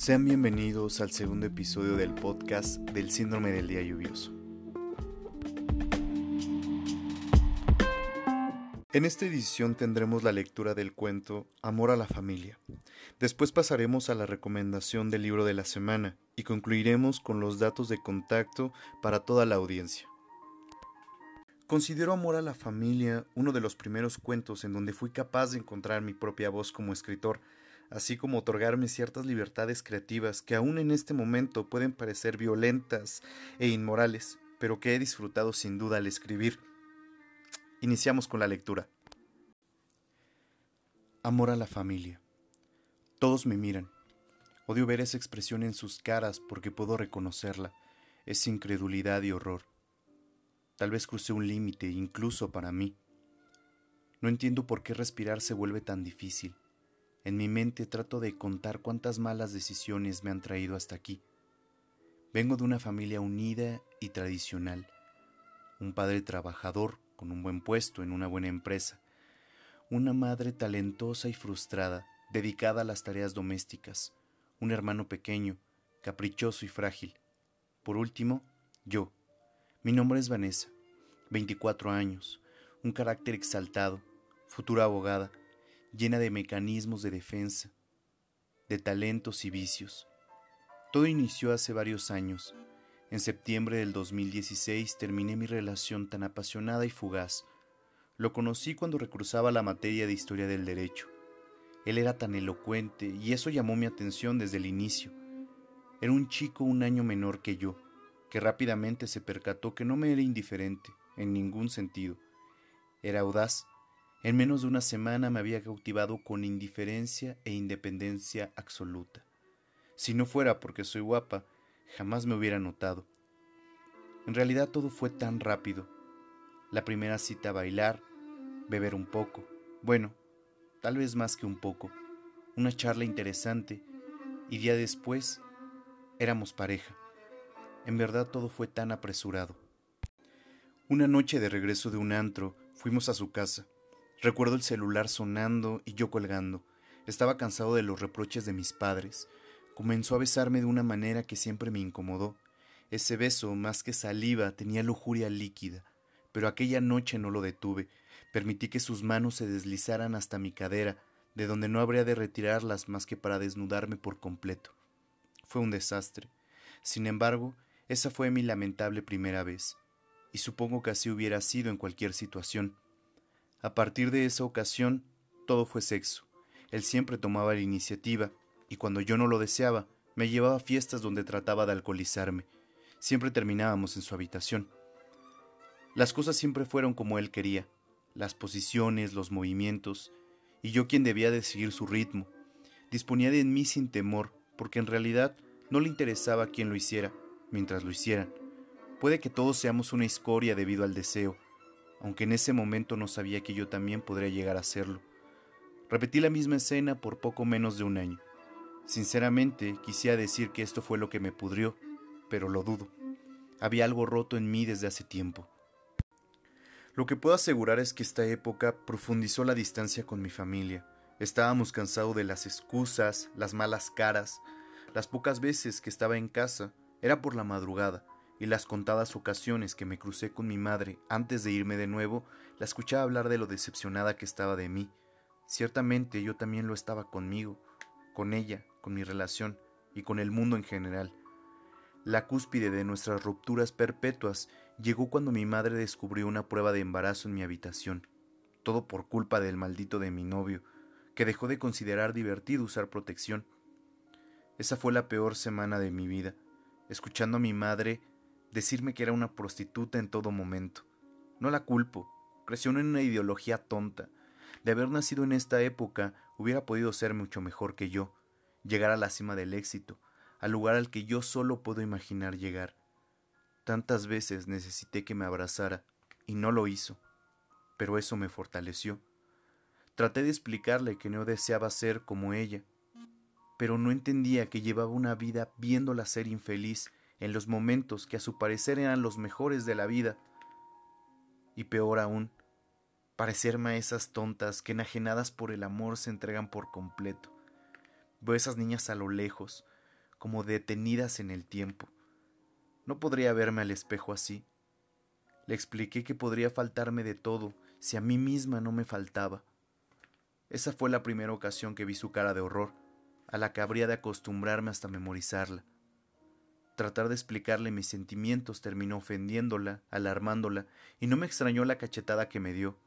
Sean bienvenidos al segundo episodio del podcast del síndrome del día lluvioso. En esta edición tendremos la lectura del cuento Amor a la familia. Después pasaremos a la recomendación del libro de la semana y concluiremos con los datos de contacto para toda la audiencia. Considero Amor a la familia uno de los primeros cuentos en donde fui capaz de encontrar mi propia voz como escritor, así como otorgarme ciertas libertades creativas que aún en este momento pueden parecer violentas e inmorales, pero que he disfrutado sin duda al escribir. Iniciamos con la lectura. Amor a la familia. Todos me miran. Odio ver esa expresión en sus caras porque puedo reconocerla. Es incredulidad y horror. Tal vez crucé un límite, incluso para mí. No entiendo por qué respirar se vuelve tan difícil. En mi mente trato de contar cuántas malas decisiones me han traído hasta aquí. Vengo de una familia unida y tradicional. Un padre trabajador con un buen puesto en una buena empresa, una madre talentosa y frustrada, dedicada a las tareas domésticas, un hermano pequeño, caprichoso y frágil. Por último, yo. Mi nombre es Vanessa, 24 años, un carácter exaltado, futura abogada, llena de mecanismos de defensa, de talentos y vicios. Todo inició hace varios años, en septiembre del 2016 terminé mi relación tan apasionada y fugaz. Lo conocí cuando recruzaba la materia de historia del derecho. Él era tan elocuente y eso llamó mi atención desde el inicio. Era un chico un año menor que yo, que rápidamente se percató que no me era indiferente, en ningún sentido. Era audaz. En menos de una semana me había cautivado con indiferencia e independencia absoluta. Si no fuera porque soy guapa, jamás me hubiera notado. En realidad todo fue tan rápido. La primera cita a bailar, beber un poco, bueno, tal vez más que un poco, una charla interesante, y día después éramos pareja. En verdad todo fue tan apresurado. Una noche de regreso de un antro, fuimos a su casa. Recuerdo el celular sonando y yo colgando. Estaba cansado de los reproches de mis padres. Comenzó a besarme de una manera que siempre me incomodó. Ese beso, más que saliva, tenía lujuria líquida, pero aquella noche no lo detuve. Permití que sus manos se deslizaran hasta mi cadera, de donde no habría de retirarlas más que para desnudarme por completo. Fue un desastre. Sin embargo, esa fue mi lamentable primera vez, y supongo que así hubiera sido en cualquier situación. A partir de esa ocasión, todo fue sexo. Él siempre tomaba la iniciativa, y cuando yo no lo deseaba, me llevaba a fiestas donde trataba de alcoholizarme. Siempre terminábamos en su habitación. Las cosas siempre fueron como él quería, las posiciones, los movimientos, y yo quien debía de seguir su ritmo. Disponía de mí sin temor, porque en realidad no le interesaba quién lo hiciera, mientras lo hicieran. Puede que todos seamos una escoria debido al deseo, aunque en ese momento no sabía que yo también podría llegar a serlo. Repetí la misma escena por poco menos de un año. Sinceramente, quisiera decir que esto fue lo que me pudrió, pero lo dudo. Había algo roto en mí desde hace tiempo. Lo que puedo asegurar es que esta época profundizó la distancia con mi familia. Estábamos cansados de las excusas, las malas caras. Las pocas veces que estaba en casa era por la madrugada, y las contadas ocasiones que me crucé con mi madre antes de irme de nuevo, la escuchaba hablar de lo decepcionada que estaba de mí. Ciertamente yo también lo estaba conmigo, con ella, con mi relación y con el mundo en general. La cúspide de nuestras rupturas perpetuas llegó cuando mi madre descubrió una prueba de embarazo en mi habitación, todo por culpa del maldito de mi novio, que dejó de considerar divertido usar protección. Esa fue la peor semana de mi vida, escuchando a mi madre decirme que era una prostituta en todo momento. No la culpo, creció en una ideología tonta. De haber nacido en esta época, hubiera podido ser mucho mejor que yo, llegar a la cima del éxito, al lugar al que yo solo puedo imaginar llegar. Tantas veces necesité que me abrazara y no lo hizo, pero eso me fortaleció. Traté de explicarle que no deseaba ser como ella, pero no entendía que llevaba una vida viéndola ser infeliz en los momentos que a su parecer eran los mejores de la vida. Y peor aún, parecerme a esas tontas que enajenadas por el amor se entregan por completo. Veo esas niñas a lo lejos, como detenidas en el tiempo. No podría verme al espejo así. Le expliqué que podría faltarme de todo si a mí misma no me faltaba. Esa fue la primera ocasión que vi su cara de horror, a la que habría de acostumbrarme hasta memorizarla. Tratar de explicarle mis sentimientos terminó ofendiéndola, alarmándola, y no me extrañó la cachetada que me dio.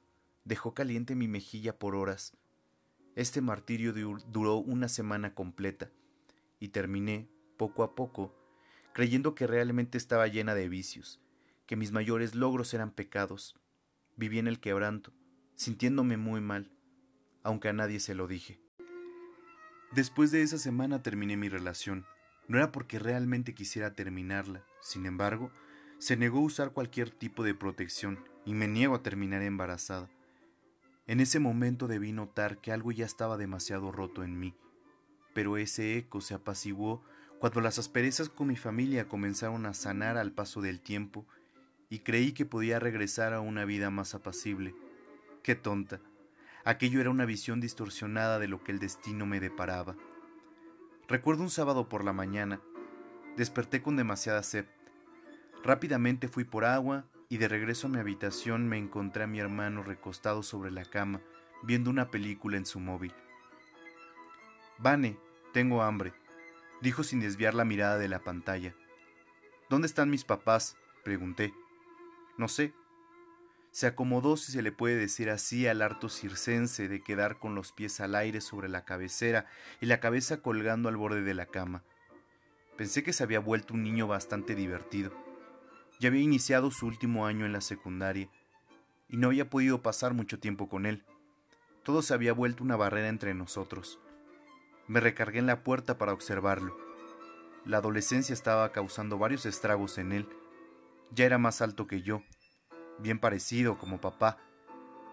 Dejó caliente mi mejilla por horas. Este martirio duró una semana completa, y terminé, poco a poco, creyendo que realmente estaba llena de vicios, que mis mayores logros eran pecados. Viví en el quebranto, sintiéndome muy mal, aunque a nadie se lo dije. Después de esa semana terminé mi relación. No era porque realmente quisiera terminarla, sin embargo, se negó a usar cualquier tipo de protección y me niego a terminar embarazada. En ese momento debí notar que algo ya estaba demasiado roto en mí, pero ese eco se apaciguó cuando las asperezas con mi familia comenzaron a sanar al paso del tiempo y creí que podía regresar a una vida más apacible. Qué tonta. Aquello era una visión distorsionada de lo que el destino me deparaba. Recuerdo un sábado por la mañana. Desperté con demasiada sed. Rápidamente fui por agua y de regreso a mi habitación me encontré a mi hermano recostado sobre la cama, viendo una película en su móvil. Vane, tengo hambre, dijo sin desviar la mirada de la pantalla. ¿Dónde están mis papás? pregunté. No sé, se acomodó, si se le puede decir así, al harto circense de quedar con los pies al aire sobre la cabecera y la cabeza colgando al borde de la cama. Pensé que se había vuelto un niño bastante divertido. Ya había iniciado su último año en la secundaria y no había podido pasar mucho tiempo con él. Todo se había vuelto una barrera entre nosotros. Me recargué en la puerta para observarlo. La adolescencia estaba causando varios estragos en él. Ya era más alto que yo bien parecido como papá,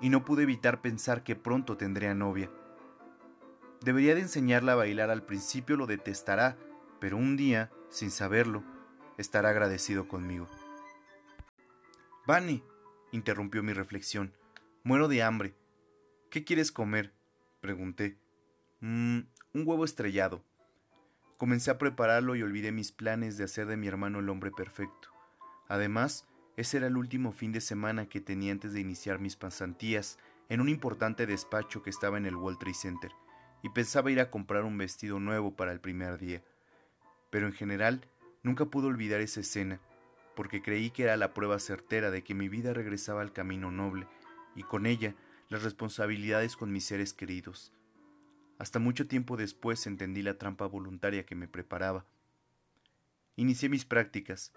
y no pude evitar pensar que pronto tendría novia. Debería de enseñarla a bailar al principio lo detestará, pero un día, sin saberlo, estará agradecido conmigo. Vani, interrumpió mi reflexión, muero de hambre. ¿Qué quieres comer? pregunté. Mmm, un huevo estrellado. Comencé a prepararlo y olvidé mis planes de hacer de mi hermano el hombre perfecto. Además, ese era el último fin de semana que tenía antes de iniciar mis pasantías en un importante despacho que estaba en el World Trade Center, y pensaba ir a comprar un vestido nuevo para el primer día. Pero en general, nunca pude olvidar esa escena, porque creí que era la prueba certera de que mi vida regresaba al camino noble, y con ella las responsabilidades con mis seres queridos. Hasta mucho tiempo después entendí la trampa voluntaria que me preparaba. Inicié mis prácticas,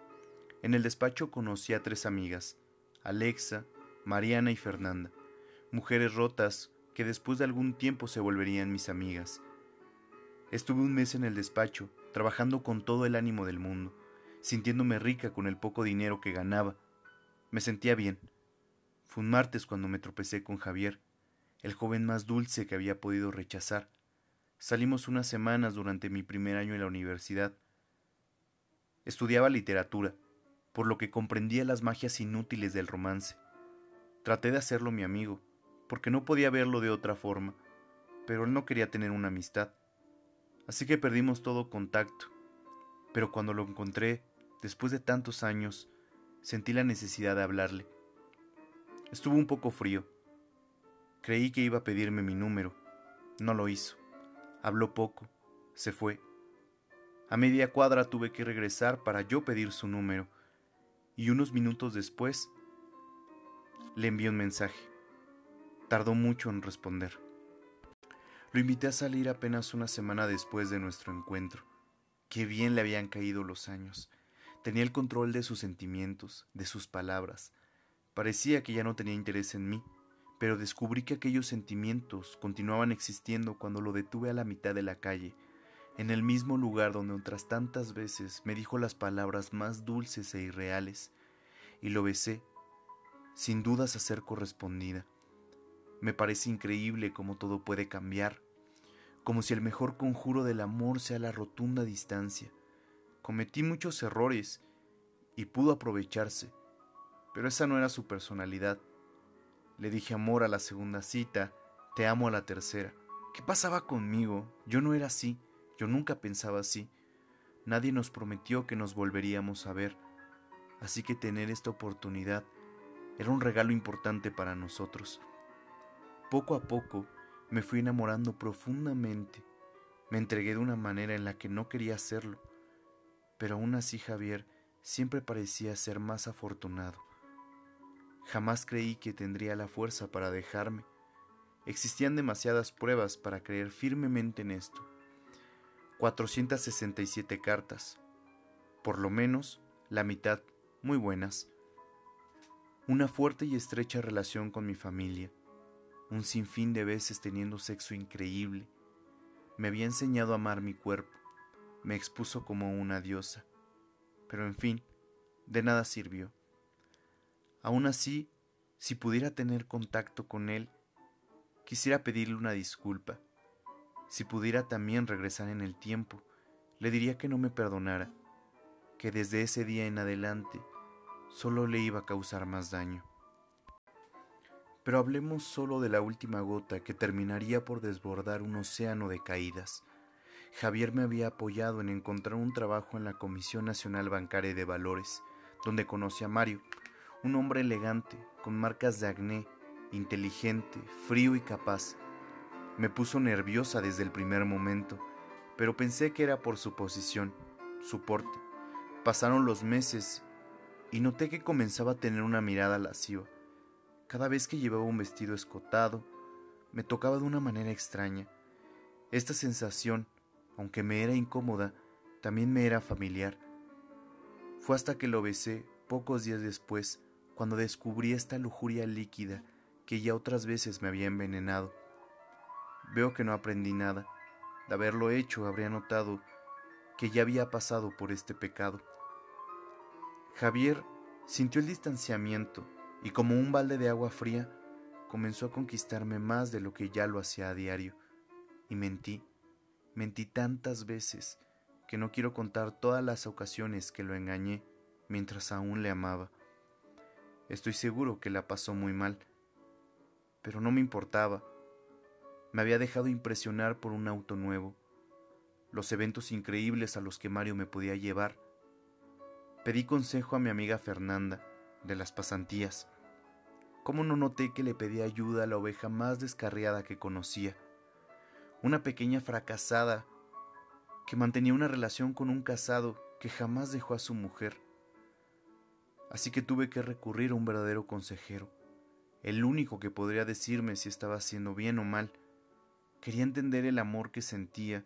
en el despacho conocí a tres amigas, Alexa, Mariana y Fernanda, mujeres rotas que después de algún tiempo se volverían mis amigas. Estuve un mes en el despacho, trabajando con todo el ánimo del mundo, sintiéndome rica con el poco dinero que ganaba. Me sentía bien. Fue un martes cuando me tropecé con Javier, el joven más dulce que había podido rechazar. Salimos unas semanas durante mi primer año en la universidad. Estudiaba literatura por lo que comprendía las magias inútiles del romance. Traté de hacerlo mi amigo, porque no podía verlo de otra forma, pero él no quería tener una amistad. Así que perdimos todo contacto. Pero cuando lo encontré, después de tantos años, sentí la necesidad de hablarle. Estuvo un poco frío. Creí que iba a pedirme mi número. No lo hizo. Habló poco. Se fue. A media cuadra tuve que regresar para yo pedir su número y unos minutos después le envié un mensaje. Tardó mucho en responder. Lo invité a salir apenas una semana después de nuestro encuentro. Qué bien le habían caído los años. Tenía el control de sus sentimientos, de sus palabras. Parecía que ya no tenía interés en mí, pero descubrí que aquellos sentimientos continuaban existiendo cuando lo detuve a la mitad de la calle en el mismo lugar donde otras tantas veces me dijo las palabras más dulces e irreales, y lo besé, sin dudas a ser correspondida. Me parece increíble cómo todo puede cambiar, como si el mejor conjuro del amor sea la rotunda distancia. Cometí muchos errores y pudo aprovecharse, pero esa no era su personalidad. Le dije amor a la segunda cita, te amo a la tercera. ¿Qué pasaba conmigo? Yo no era así. Yo nunca pensaba así. nadie nos prometió que nos volveríamos a ver, así que tener esta oportunidad era un regalo importante para nosotros. Poco a poco me fui enamorando profundamente. Me entregué de una manera en la que no quería hacerlo, pero aún así Javier siempre parecía ser más afortunado. Jamás creí que tendría la fuerza para dejarme. Existían demasiadas pruebas para creer firmemente en esto. 467 cartas, por lo menos la mitad muy buenas. Una fuerte y estrecha relación con mi familia, un sinfín de veces teniendo sexo increíble. Me había enseñado a amar mi cuerpo, me expuso como una diosa. Pero en fin, de nada sirvió. Aún así, si pudiera tener contacto con él, quisiera pedirle una disculpa. Si pudiera también regresar en el tiempo, le diría que no me perdonara, que desde ese día en adelante solo le iba a causar más daño. Pero hablemos solo de la última gota que terminaría por desbordar un océano de caídas. Javier me había apoyado en encontrar un trabajo en la Comisión Nacional Bancaria de Valores, donde conocí a Mario, un hombre elegante, con marcas de acné, inteligente, frío y capaz. Me puso nerviosa desde el primer momento, pero pensé que era por su posición, su porte. Pasaron los meses y noté que comenzaba a tener una mirada lasciva. Cada vez que llevaba un vestido escotado, me tocaba de una manera extraña. Esta sensación, aunque me era incómoda, también me era familiar. Fue hasta que lo besé pocos días después cuando descubrí esta lujuria líquida que ya otras veces me había envenenado. Veo que no aprendí nada. De haberlo hecho habría notado que ya había pasado por este pecado. Javier sintió el distanciamiento y como un balde de agua fría comenzó a conquistarme más de lo que ya lo hacía a diario. Y mentí, mentí tantas veces que no quiero contar todas las ocasiones que lo engañé mientras aún le amaba. Estoy seguro que la pasó muy mal, pero no me importaba. Me había dejado impresionar por un auto nuevo, los eventos increíbles a los que Mario me podía llevar. Pedí consejo a mi amiga Fernanda, de las pasantías. ¿Cómo no noté que le pedí ayuda a la oveja más descarriada que conocía? Una pequeña fracasada que mantenía una relación con un casado que jamás dejó a su mujer así que tuve que recurrir a un verdadero consejero, el único que podría decirme si estaba haciendo bien o mal. Quería entender el amor que sentía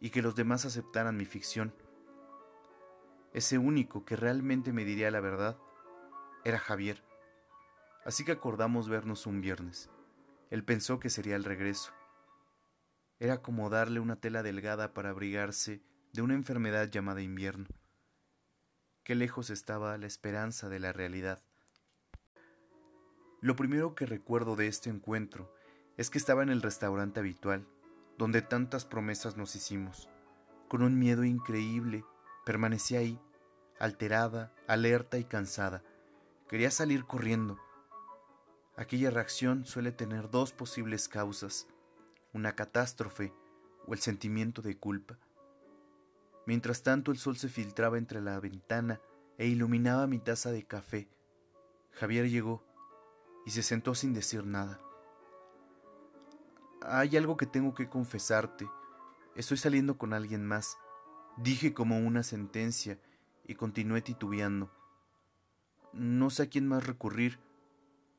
y que los demás aceptaran mi ficción. Ese único que realmente me diría la verdad era Javier. Así que acordamos vernos un viernes. Él pensó que sería el regreso. Era como darle una tela delgada para abrigarse de una enfermedad llamada invierno qué lejos estaba la esperanza de la realidad. Lo primero que recuerdo de este encuentro es que estaba en el restaurante habitual, donde tantas promesas nos hicimos. Con un miedo increíble, permanecí ahí, alterada, alerta y cansada. Quería salir corriendo. Aquella reacción suele tener dos posibles causas, una catástrofe o el sentimiento de culpa. Mientras tanto el sol se filtraba entre la ventana e iluminaba mi taza de café. Javier llegó y se sentó sin decir nada. Hay algo que tengo que confesarte. Estoy saliendo con alguien más. Dije como una sentencia y continué titubeando. No sé a quién más recurrir.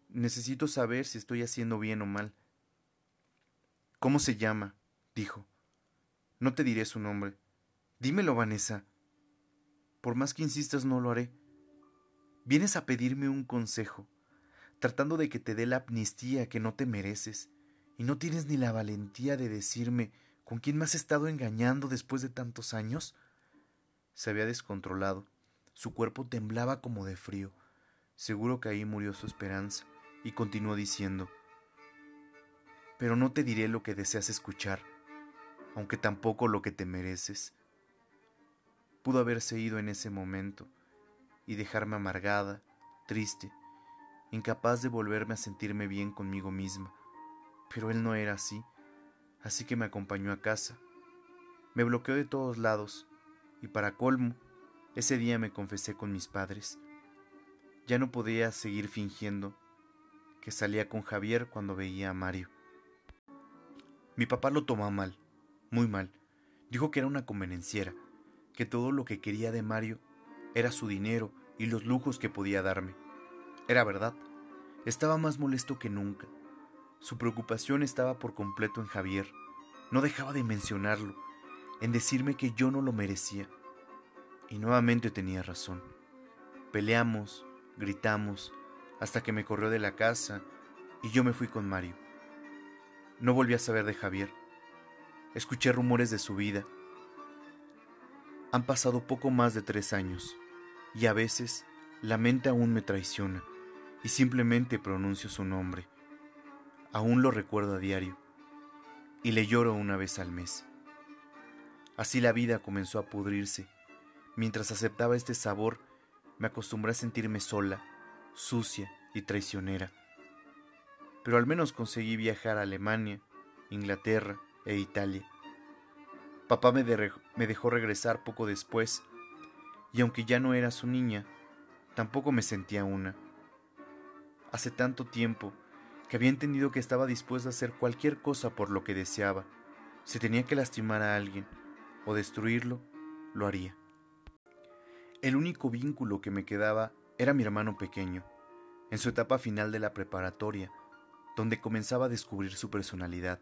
Necesito saber si estoy haciendo bien o mal. ¿Cómo se llama? dijo. No te diré su nombre. Dímelo, Vanessa. Por más que insistas, no lo haré. Vienes a pedirme un consejo, tratando de que te dé la amnistía que no te mereces, y no tienes ni la valentía de decirme con quién me has estado engañando después de tantos años. Se había descontrolado, su cuerpo temblaba como de frío. Seguro que ahí murió su esperanza, y continuó diciendo, Pero no te diré lo que deseas escuchar, aunque tampoco lo que te mereces pudo haberse ido en ese momento y dejarme amargada, triste, incapaz de volverme a sentirme bien conmigo misma. Pero él no era así, así que me acompañó a casa. Me bloqueó de todos lados, Y para colmo, ese día me confesé con mis padres. Ya no podía seguir fingiendo que salía con Javier cuando veía a Mario. Mi papá lo tomó mal, muy mal. Dijo que era una convenenciera, que todo lo que quería de Mario era su dinero y los lujos que podía darme. Era verdad, estaba más molesto que nunca. Su preocupación estaba por completo en Javier. No dejaba de mencionarlo, en decirme que yo no lo merecía. Y nuevamente tenía razón. Peleamos, gritamos, hasta que me corrió de la casa y yo me fui con Mario. No volví a saber de Javier. Escuché rumores de su vida. Han pasado poco más de tres años y a veces la mente aún me traiciona y simplemente pronuncio su nombre. Aún lo recuerdo a diario y le lloro una vez al mes. Así la vida comenzó a pudrirse. Mientras aceptaba este sabor, me acostumbré a sentirme sola, sucia y traicionera pero al menos conseguí viajar a Alemania, Inglaterra e Italia. Papá me, me, dejó regresar poco después, y aunque ya no era su niña, tampoco me sentía una. Hace tanto tiempo que había entendido que estaba dispuesta a hacer cualquier cosa por lo que deseaba. Si tenía que lastimar a alguien o destruirlo, lo haría. El único vínculo que me quedaba era mi hermano pequeño. En su etapa final de la preparatoria, donde comenzaba a descubrir su personalidad.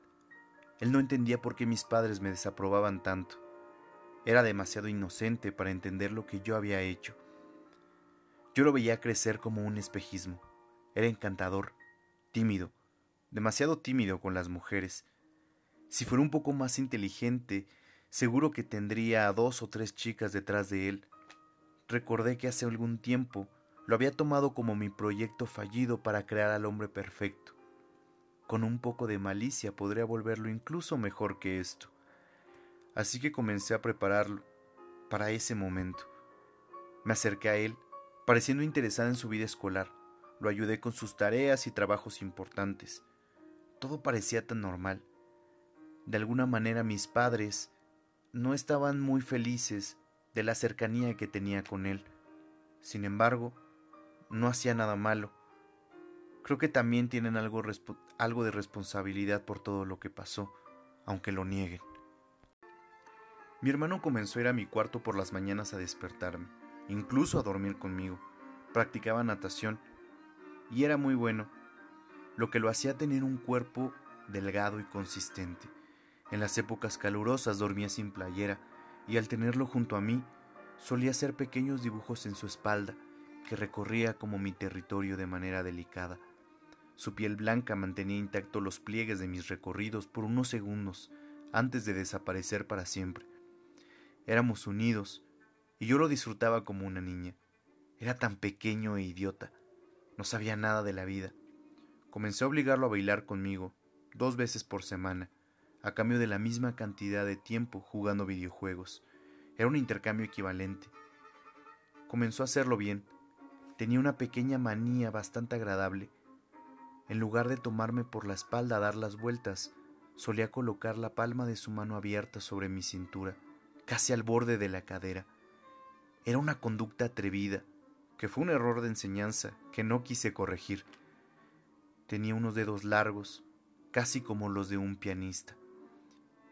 Él no entendía por qué mis padres me desaprobaban tanto. Era demasiado inocente para entender lo que yo había hecho. Yo lo veía crecer como un espejismo. Era encantador, tímido, demasiado tímido con las mujeres. Si fuera un poco más inteligente, seguro que tendría a dos o tres chicas detrás de él. Recordé que hace algún tiempo lo había tomado como mi proyecto fallido para crear al hombre perfecto. Con un poco de malicia podría volverlo incluso mejor que esto. Así que comencé a prepararlo para ese momento. Me acerqué a él, pareciendo interesada en su vida escolar. Lo ayudé con sus tareas y trabajos importantes. Todo parecía tan normal. De alguna manera mis padres no estaban muy felices de la cercanía que tenía con él. Sin embargo, no hacía nada malo creo que también tienen algo, de responsabilidad por todo lo que pasó, aunque lo nieguen. Mi hermano comenzó a ir a mi cuarto por las mañanas a despertarme, incluso a dormir conmigo. Practicaba natación y era muy bueno, lo que lo hacía tener un cuerpo delgado y consistente. En las épocas calurosas dormía sin playera y al tenerlo junto a mí solía hacer pequeños dibujos en su espalda que recorría como mi territorio de manera delicada su piel blanca mantenía intactos los pliegues de mis recorridos por unos segundos antes de desaparecer para siempre. Éramos unidos y yo lo disfrutaba como una niña. Era tan pequeño e idiota. No sabía nada de la vida. Comencé a obligarlo a bailar conmigo dos veces por semana, a cambio de la misma cantidad de tiempo jugando videojuegos. Era un intercambio equivalente. Comenzó a hacerlo bien. Tenía una pequeña manía bastante agradable en lugar de tomarme por la espalda a dar las vueltas, solía colocar la palma de su mano abierta sobre mi cintura, casi al borde de la cadera. Era una conducta atrevida, que fue un error de enseñanza que no quise corregir. Tenía unos dedos largos, casi como los de un pianista,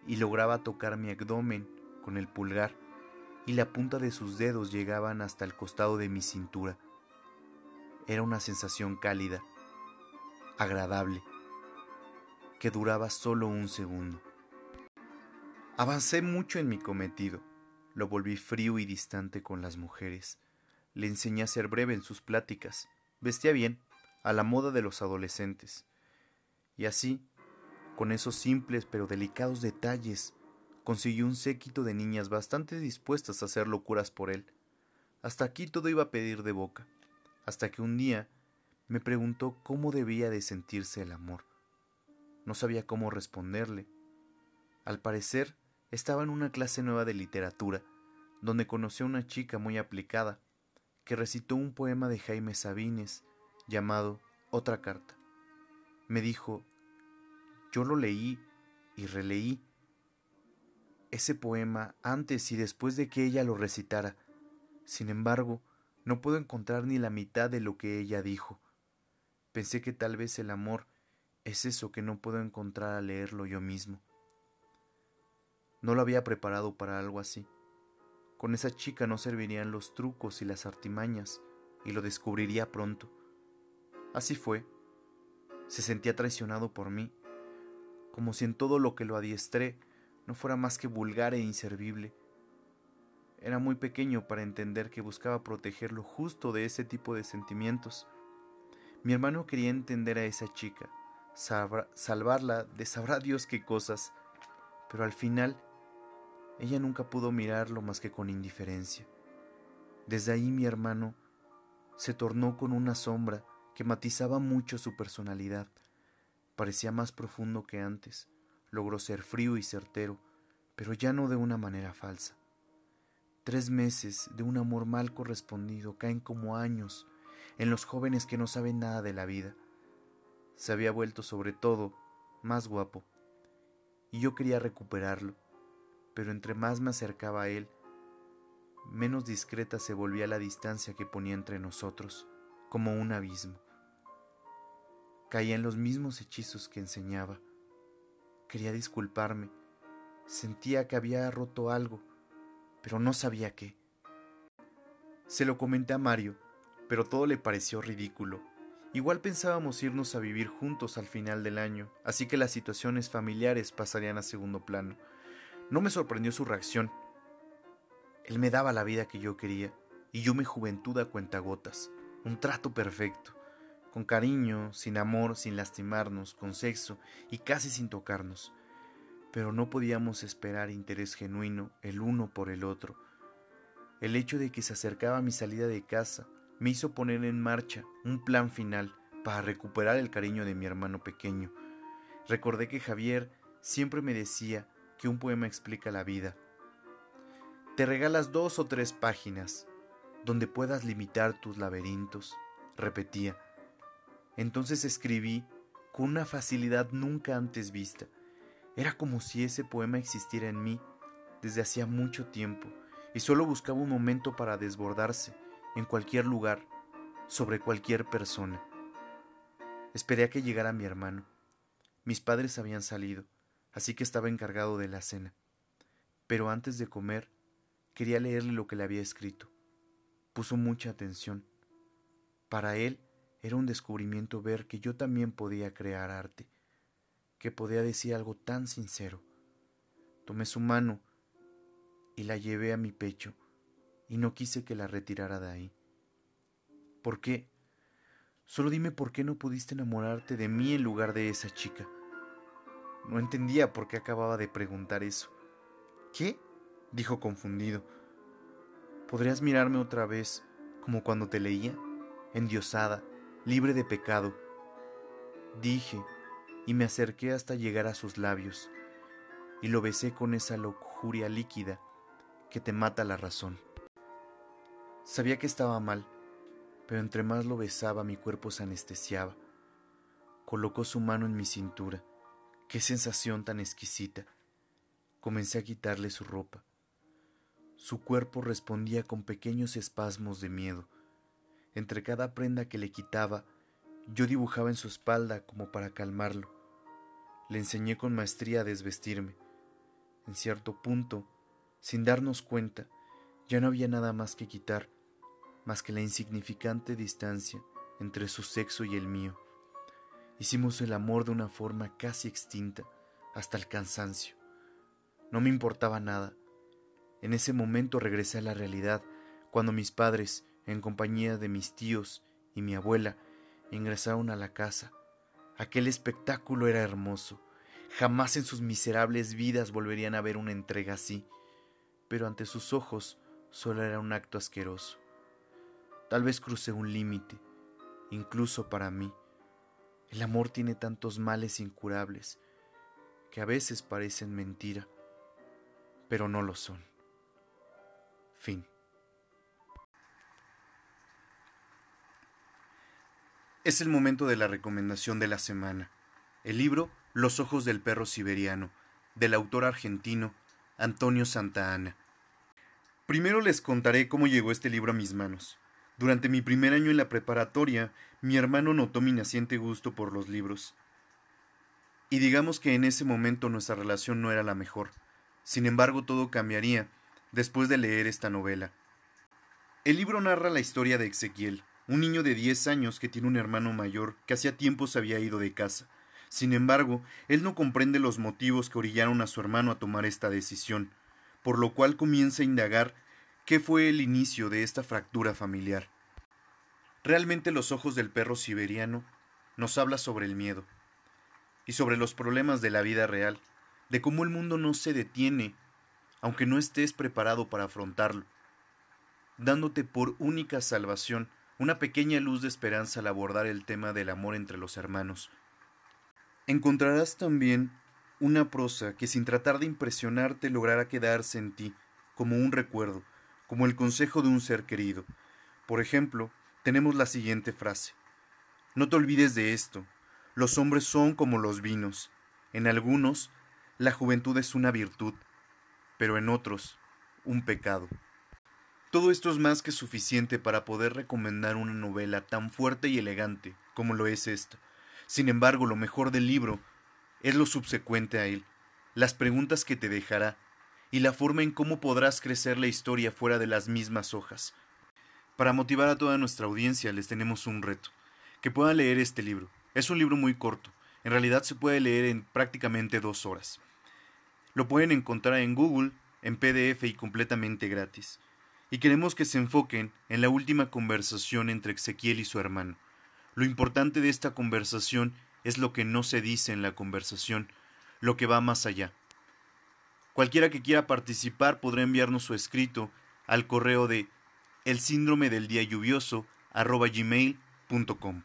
y lograba tocar mi abdomen con el pulgar, y la punta de sus dedos llegaban hasta el costado de mi cintura. Era una sensación cálida, agradable, que duraba solo un segundo. Avancé mucho en mi cometido, lo volví frío y distante con las mujeres, le enseñé a ser breve en sus pláticas, vestía bien, a la moda de los adolescentes, y así, con esos simples pero delicados detalles, consiguió un séquito de niñas bastante dispuestas a hacer locuras por él. Hasta aquí todo iba a pedir de boca, hasta que un día me preguntó cómo debía de sentirse el amor. No sabía cómo responderle. Al parecer, estaba en una clase nueva de literatura, donde conoció a una chica muy aplicada, que recitó un poema de Jaime Sabines llamado Otra carta. Me dijo, yo lo leí y releí, ese poema antes y después de que ella lo recitara. Sin embargo, no puedo encontrar ni la mitad de lo que ella dijo. Pensé que tal vez el amor es eso que no puedo encontrar al leerlo yo mismo. No lo había preparado para algo así. Con esa chica no servirían los trucos y las artimañas, y lo descubriría pronto. Así fue. Se sentía traicionado por mí, como si en todo lo que lo adiestré no fuera más que vulgar e inservible. Era muy pequeño para entender que buscaba protegerlo justo de ese tipo de sentimientos. Mi hermano quería entender a esa chica, salvarla de sabrá Dios qué cosas, pero al final ella nunca pudo mirarlo más que con indiferencia. Desde ahí mi hermano se tornó con una sombra que matizaba mucho su personalidad. Parecía más profundo que antes, logró ser frío y certero, pero ya no de una manera falsa. Tres meses de un amor mal correspondido caen como años en los jóvenes que no saben nada de la vida. Se había vuelto sobre todo más guapo, y yo quería recuperarlo, pero entre más me acercaba a él, menos discreta se volvía la distancia que ponía entre nosotros, como un abismo. Caía en los mismos hechizos que enseñaba. Quería disculparme, sentía que había roto algo, pero no sabía qué. Se lo comenté a Mario, pero todo le pareció ridículo. Igual pensábamos irnos a vivir juntos al final del año, así que las situaciones familiares pasarían a segundo plano. No me sorprendió su reacción. Él me daba la vida que yo quería, y yo mi juventud a cuentagotas, un trato perfecto, con cariño, sin amor, sin lastimarnos, con sexo y casi sin tocarnos. Pero no podíamos esperar interés genuino el uno por el otro. El hecho de que se acercaba mi salida de casa me hizo poner en marcha un plan final para recuperar el cariño de mi hermano pequeño. Recordé que Javier siempre me decía que un poema explica la vida. Te regalas dos o tres páginas donde puedas limitar tus laberintos, repetía. Entonces escribí con una facilidad nunca antes vista. Era como si ese poema existiera en mí desde hacía mucho tiempo y solo buscaba un momento para desbordarse en cualquier lugar, sobre cualquier persona. Esperé a que llegara mi hermano. Mis padres habían salido, así que estaba encargado de la cena. Pero antes de comer, quería leerle lo que le había escrito. Puso mucha atención. Para él era un descubrimiento ver que yo también podía crear arte, que podía decir algo tan sincero. Tomé su mano y la llevé a mi pecho y no quise que la retirara de ahí. ¿Por qué? Solo dime por qué no pudiste enamorarte de mí en lugar de esa chica. No entendía por qué acababa de preguntar eso. ¿Qué? dijo confundido. ¿Podrías mirarme otra vez, como cuando te leía? Endiosada, libre de pecado. Dije, y me acerqué hasta llegar a sus labios, y lo besé con esa lujuria líquida que te mata la razón. Sabía que estaba mal, pero entre más lo besaba mi cuerpo se anestesiaba. Colocó su mano en mi cintura. Qué sensación tan exquisita. Comencé a quitarle su ropa. Su cuerpo respondía con pequeños espasmos de miedo. Entre cada prenda que le quitaba, yo dibujaba en su espalda como para calmarlo. Le enseñé con maestría a desvestirme. En cierto punto, sin darnos cuenta, ya no había nada más que quitar, más que la insignificante distancia entre su sexo y el mío. Hicimos el amor de una forma casi extinta, hasta el cansancio. No me importaba nada. En ese momento regresé a la realidad, cuando mis padres, en compañía de mis tíos y mi abuela, ingresaron a la casa. Aquel espectáculo era hermoso. Jamás en sus miserables vidas volverían a ver una entrega así. Pero ante sus ojos solo era un acto asqueroso. Tal vez crucé un límite, incluso para mí. El amor tiene tantos males incurables que a veces parecen mentira, pero no lo son. Fin. Es el momento de la recomendación de la semana. El libro Los ojos del perro siberiano, del autor argentino Antonio Santa Ana. Primero les contaré cómo llegó este libro a mis manos. Durante mi primer año en la preparatoria, mi hermano notó mi naciente gusto por los libros. Y digamos que en ese momento nuestra relación no era la mejor. Sin embargo, todo cambiaría después de leer esta novela. El libro narra la historia de Ezequiel, un niño de 10 años que tiene un hermano mayor que hacía tiempo se había ido de casa. Sin embargo, él no comprende los motivos que orillaron a su hermano a tomar esta decisión, por lo cual comienza a indagar qué fue el inicio de esta fractura familiar. Realmente los ojos del perro siberiano nos habla sobre el miedo y sobre los problemas de la vida real, de cómo el mundo no se detiene aunque no estés preparado para afrontarlo, dándote por única salvación una pequeña luz de esperanza al abordar el tema del amor entre los hermanos. Encontrarás también una prosa que sin tratar de impresionarte logrará quedarse en ti como un recuerdo, como el consejo de un ser querido. Por ejemplo, tenemos la siguiente frase. No te olvides de esto. Los hombres son como los vinos. En algunos, la juventud es una virtud, pero en otros, un pecado. Todo esto es más que suficiente para poder recomendar una novela tan fuerte y elegante como lo es esta. Sin embargo, lo mejor del libro es lo subsecuente a él, las preguntas que te dejará y la forma en cómo podrás crecer la historia fuera de las mismas hojas. Para motivar a toda nuestra audiencia les tenemos un reto, que puedan leer este libro. Es un libro muy corto, en realidad se puede leer en prácticamente dos horas. Lo pueden encontrar en Google, en PDF y completamente gratis. Y queremos que se enfoquen en la última conversación entre Ezequiel y su hermano. Lo importante de esta conversación es lo que no se dice en la conversación, lo que va más allá. Cualquiera que quiera participar podrá enviarnos su escrito al correo de el síndrome del día lluvioso gmail.com.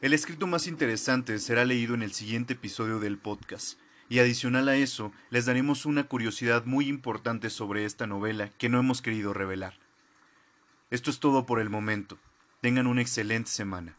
El escrito más interesante será leído en el siguiente episodio del podcast, y adicional a eso, les daremos una curiosidad muy importante sobre esta novela que no hemos querido revelar. Esto es todo por el momento. Tengan una excelente semana.